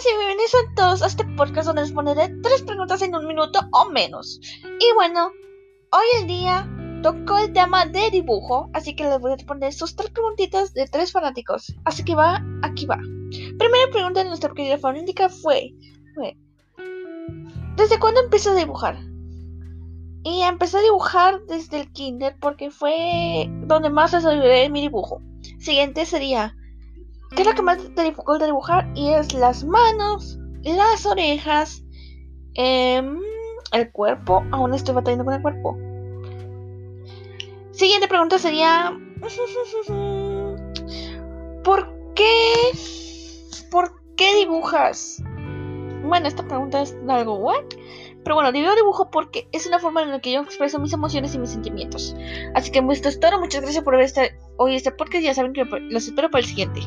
sean todos a este podcast donde les pondré tres preguntas en un minuto o menos. Y bueno, hoy en día tocó el tema de dibujo, así que les voy a responder sus tres preguntitas de tres fanáticos. Así que va, aquí va. Primera pregunta de nuestra querida fanática fue, fue ¿Desde cuándo empezó a dibujar? Y empecé a dibujar desde el kinder porque fue donde más desarrollé mi dibujo. Siguiente sería, ¿qué es lo que más te dificulta dibujar? Y es las manos, las orejas, em, el cuerpo. Aún estoy batallando con el cuerpo. Siguiente pregunta sería, ¿por qué? ¿Por qué dibujas? Bueno, esta pregunta es algo what? Pero bueno, yo dibujo porque es una forma en la que yo expreso mis emociones y mis sentimientos. Así que esto es todo. Muchas gracias por ver este, hoy este podcast. Ya saben que los espero para el siguiente.